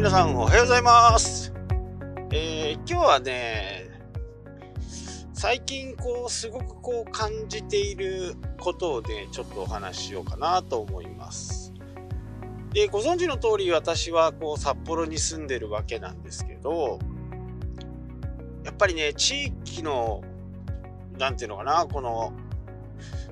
皆さんおはようございます。えー今日はね、最近こう、すごくこう感じていることをね、ちょっとお話ししようかなと思います。で、ご存知の通り私はこう、札幌に住んでるわけなんですけど、やっぱりね、地域の、なんていうのかな、この、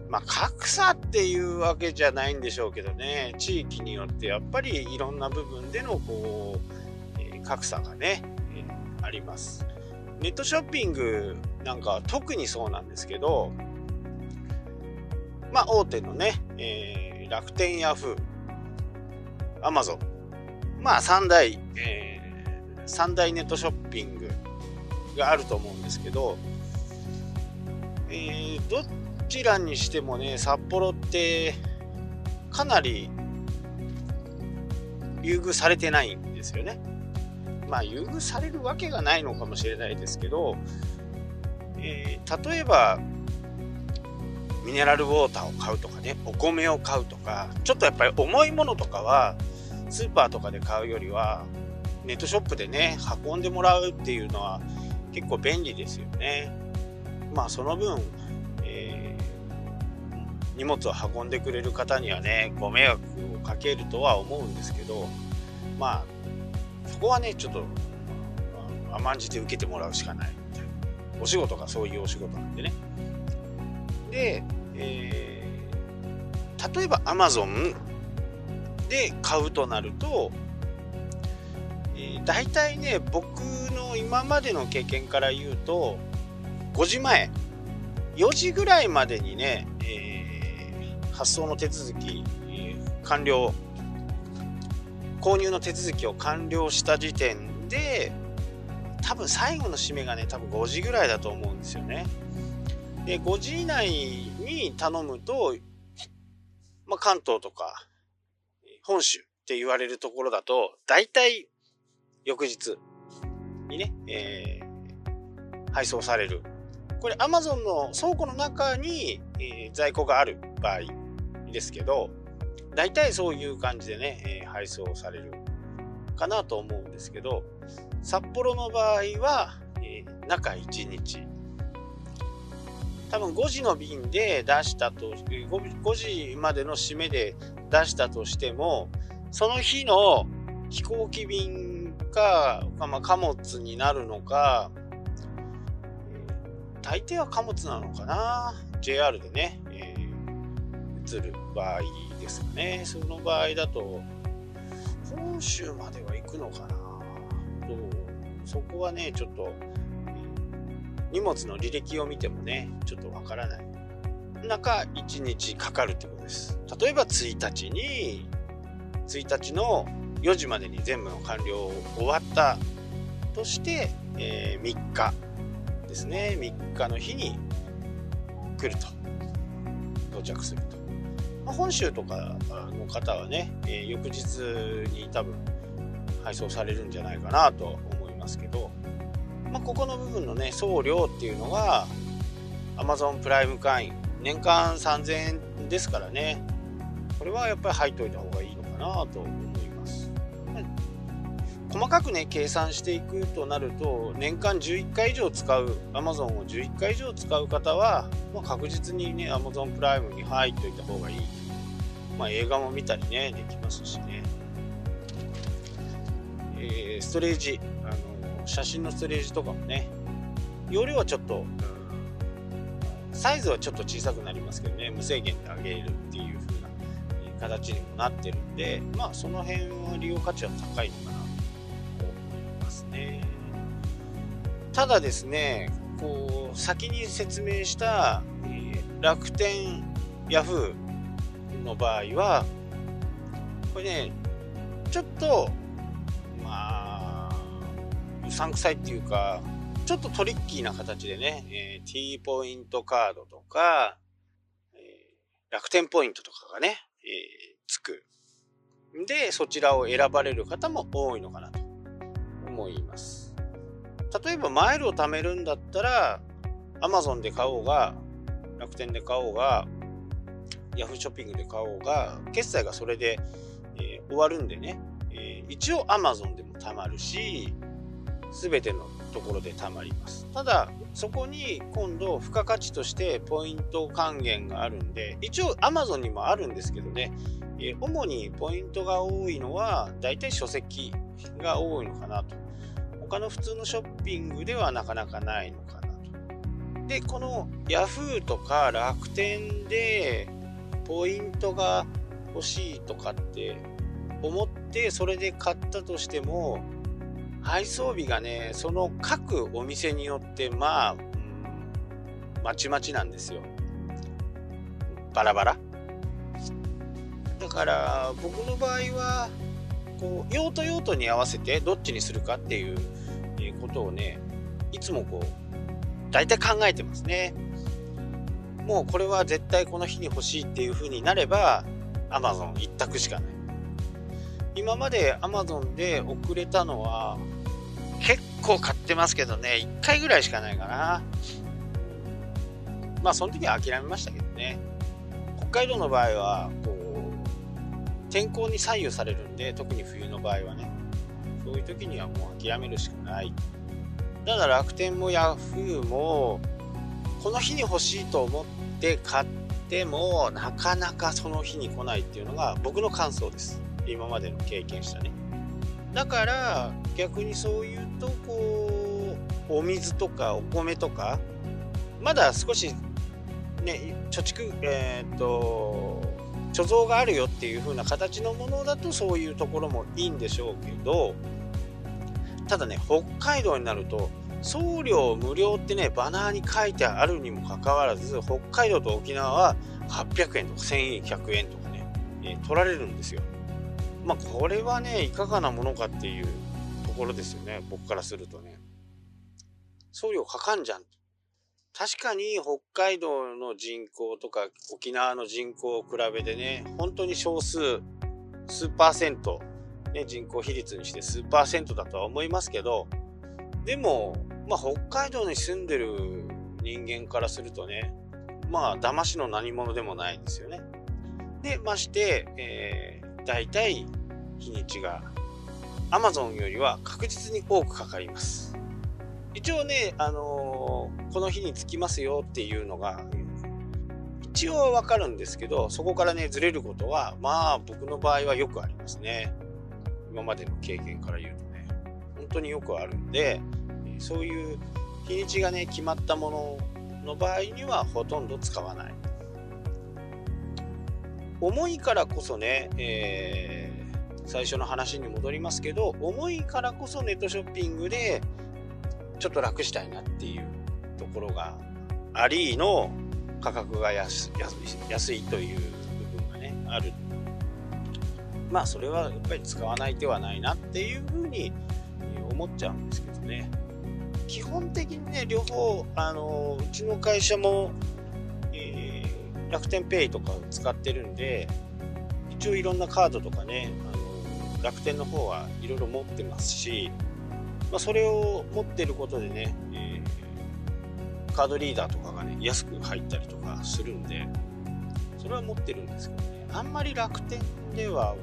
まあ、格差っていうわけじゃないんでしょうけどね、地域によってやっぱりいろんな部分でのこう、えー格差がね、えーあります。ネットショッピングなんかは特にそうなんですけど、まあ大手のね、えー楽天ヤフー、アマゾン、まあ三大、えー三大ネットショッピングがあると思うんですけど、えーどちらにしてもね、札幌ってかなり優遇されてないんですよね。まあ優遇されるわけがないのかもしれないですけど、えー例えばミネラルウォーターを買うとかね、お米を買うとか、ちょっとやっぱり重いものとかはスーパーとかで買うよりはネットショップでね、運んでもらうっていうのは結構便利ですよね。まあその分、荷物を運んでくれる方にはねご迷惑をかけるとは思うんですけどまあそこはねちょっと甘んじて受けてもらうしかない。みたいなお仕事がそういうお仕事なんでね。で、えー例えば Amazon で買うとなると、えー、大体ね僕の今までの経験から言うと5時前4時ぐらいまでにね、えー発送の手続き、完了購入の手続きを完了した時点で多分最後の締めがね多分5時ぐらいだと思うんですよね。で5時以内に頼むと、まあ、関東とか本州って言われるところだと大体翌日にね、えー配送される。これ Amazon の倉庫の中に、え在庫がある場合。ですけど大体そういう感じでね、え配送されるかなと思うんですけど札幌の場合は、え中1日。多分5時の便で出したと 5, 5時までの締めで出したとしてもその日の飛行機便か、まあ、貨物になるのか大抵は貨物なのかな JR でね、えー移る場合ですかね。その場合だと本州までは行くのかな。どう？そこはねちょっと荷物の履歴を見てもねちょっとわからない。中1日かかるってことです。例えば1日に1日の4時までに全部の完了を終わったとして、えー3日ですね。3日の日に来ると。到着すると、まあ本州とかの方はね、えー翌日に多分配送されるんじゃないかなと思いますけど、まあ、ここの部分のね送料っていうのが Amazon プライム会員年間3000円ですからねこれはやっぱり入っといた方がいいのかなと思います。細かくね計算していくとなると年間11回以上使う Amazon を11回以上使う方は、まあ、確実にね Amazon プライムに入っといた方がいい、まあ、映画も見たりねできますしね、えーストレージあの写真のストレージとかもね。容量はちょっと、うんサイズはちょっと小さくなりますけどね。無制限で上げるっていう風な形にもなってるんでまあその辺は利用価値は高いのかなと思いますね。ただですねこう先に説明した、えー楽天ヤフーの場合はこれねちょっとまあうさんくさいっていうかちょっとトリッキーな形でね、えー T ポイントカードとか、えー楽天ポイントとかがね、えーつくん。で、そちらを選ばれる方も多いのかなと思います。例えばマイルを貯めるんだったら、Amazon で買おうが、楽天で買おうが、Yahoo ショッピングで買おうが、決済がそれで、えー終わるんでね、え一応 Amazon でも貯まるし、全てのところで貯まります。ただ、そこに今度付加価値としてポイント還元があるんで、一応 Amazon にもあるんですけどね、え主にポイントが多いのは、だいたい書籍が多いのかなと。他の普通のショッピングではなかなかないのかなと。で、この Yahoo とか楽天でポイントが欲しいとかって思ってそれで買ったとしても配送日がねその各お店によってまあ、まちまちなんですよ。バラバラ。だから僕の場合はこう用途用途に合わせてどっちにするかっていうことをねいつもこう大体考えてますね。もうこれは絶対この日に欲しいっていう風になれば Amazon 一択しかない。今まで Amazon で遅れたのは結構買ってますけどね。1回ぐらいしかないかな。まあその時は諦めましたけどね。北海道の場合はこう天候に左右されるんで特に冬の場合はね。そういう時にはもう諦めるしかない。ただ楽天もヤフーもこの日に欲しいと思って買ってもなかなかその日に来ないっていうのが僕の感想です。今までの経験したね。だから逆にそういうとこうお水とかお米とかまだ少しね貯蓄えっ、と貯蔵があるよっていう風な形のものだとそういうところもいいんでしょうけどただね北海道になると送料無料ってねバナーに書いてあるにもかかわらず北海道と沖縄は800円とか1100円とかね、えー、取られるんですよ。まあこれはねいかがなものかっていうところですよね。僕からするとね。送料かかんじゃん。確かに北海道の人口とか沖縄の人口を比べてね本当に少数数パーセント、ね、人口比率にして数パーセントだとは思いますけどでも、まあ、北海道に住んでる人間からするとねまあ騙しの何者でもないですよね。でまして、えー、大体日にちが Amazon よりは確実に多くかかります。一応ね、あのー、この日に着きますよっていうのが一応わかるんですけどそこからねずれることはまあ僕の場合はよくありますね今までの経験から言うと本当によくあるんでそういう日にちがね決まったものの場合にはほとんど使わない。重いからこそね、えー、最初の話に戻りますけど重いからこそネットショッピングでちょっと楽したいなっていうところがありの価格が安いという部分がねある。まあそれはやっぱり使わない手はないなっていうふうに思っちゃうんですけどね基本的にね、両方、あのうちの会社も、えー、楽天ペイとかを使ってるんで、一応いろんなカードとかね、あの楽天の方はいろいろ持ってますし、まあ、それを持ってることでね、えー、カードリーダーとかがね、安く入ったりとかするんで、それは持ってるんですけどね、あんまり楽天では、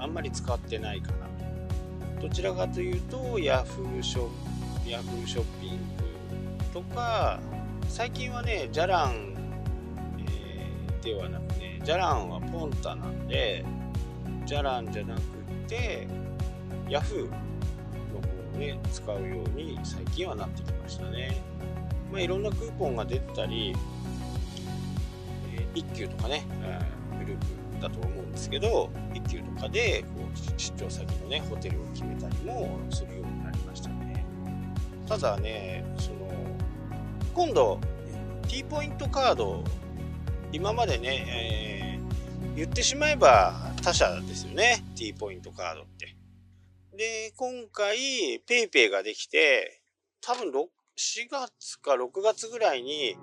あんまり使ってないかな。どちらかというと、Yahoo ショッヤフーショッピングとか最近はねじゃらん、ではなくねじゃらんはポンタなんでじゃらんじゃなくてヤフーの方をね使うように最近はなってきましたね。まあいろんなクーポンが出てたり、えー、一休とかね、グループだと思うんですけど一休とかでこう出張先のねホテルを決めたりもするようになりましたね。ただねその今度 T ポイントカード今までね、えー、言ってしまえば他社ですよね T ポイントカードって。で今回 PayPay ができて多分4月か6月ぐらいに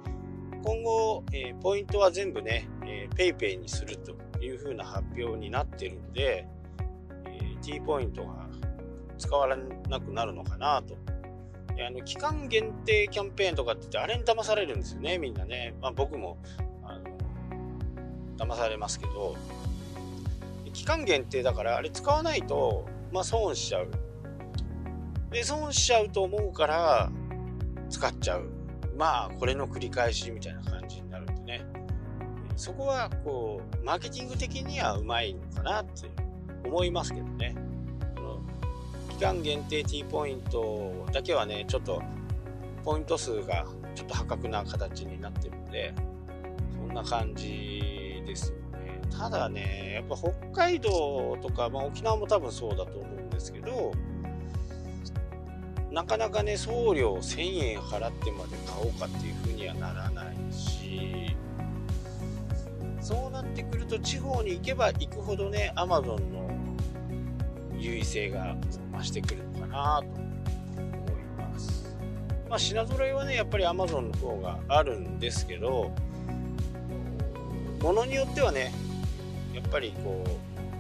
今後、えー、ポイントは全部ね、えー、PayPay にすると。いう風な発表になってるんで、えー、T ポイントが使われなくなるのかなと。あの期間限定キャンペーンとかって言ってあれに騙されるんですよねみんなね、まあ、僕もあの騙されますけど。期間限定だからあれ使わないと、まあ、損しちゃう。で損しちゃうと思うから使っちゃう。まあこれの繰り返しみたいな感じそこはこうマーケティング的にはうまいのかなって思いますけどね。この期間限定 T ポイントだけはねちょっとポイント数がちょっと破格な形になってるんでそんな感じですよね。ただねやっぱ北海道とか、まあ、沖縄も多分そうだと思うんですけどなかなかね送料1000円払ってまで買おうかっていうふうにはならないしそうなってくると地方に行けば行くほどね Amazon の優位性が増してくるのかなと思います。まあ品揃えはねやっぱり Amazon の方があるんですけどものによってはねやっぱりこ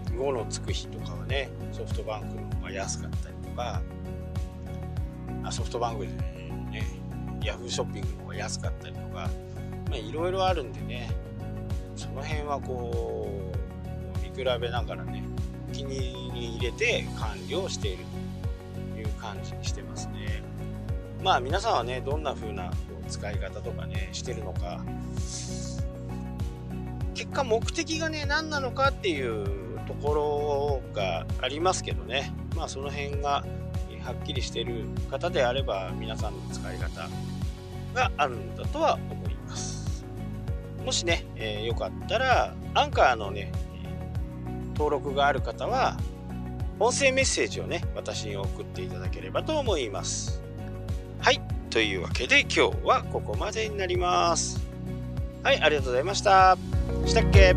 う5のつく日とかはねソフトバンクの方が安かったりとかあソフトバンクでね、ヤフーショッピングの方が安かったりとか、まあ、いろいろあるんでね、その辺はこう、見比べながらね、気に入れて管理をしているという感じにしてますね。まあ皆さんはね、どんな風な使い方とかね、してるのか、結果目的がね、何なのかっていうところがありますけどね、まあその辺がはっきりしてる方であれば皆さんの使い方があるんだとは思います。もしね、えー、よかったらアンカーのね登録がある方は音声メッセージをね私に送っていただければと思います。はいというわけで今日はここまでになります。はいありがとうございました。したっけ？